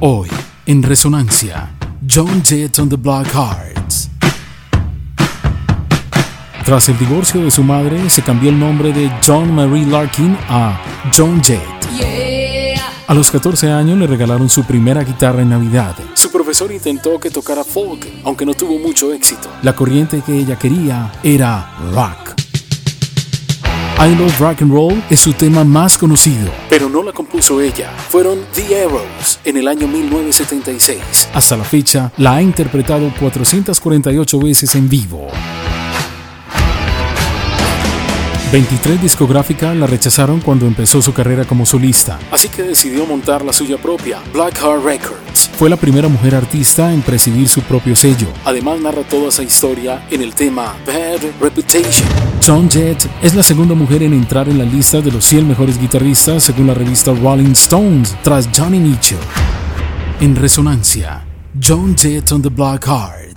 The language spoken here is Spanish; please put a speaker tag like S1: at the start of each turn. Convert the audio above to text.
S1: Hoy, en Resonancia, John Jett on the Black Hearts. Tras el divorcio de su madre, se cambió el nombre de John Marie Larkin a John Jett. A los 14 años le regalaron su primera guitarra en Navidad. Su profesor intentó que tocara folk, aunque no tuvo mucho éxito. La corriente que ella quería era rock. I Love Rock and Roll es su tema más conocido, pero no la compuso ella. Fueron The Arrows en el año 1976. Hasta la fecha, la ha interpretado 448 veces en vivo. 23 discográficas la rechazaron cuando empezó su carrera como solista, así que decidió montar la suya propia, Blackheart Fue la primera mujer artista en presidir su propio sello. Además narra toda esa historia en el tema Bad Reputation. John Jett es la segunda mujer en entrar en la lista de los 100 mejores guitarristas según la revista Rolling Stones, tras Johnny Mitchell. En resonancia, John Jett on the Black Heart.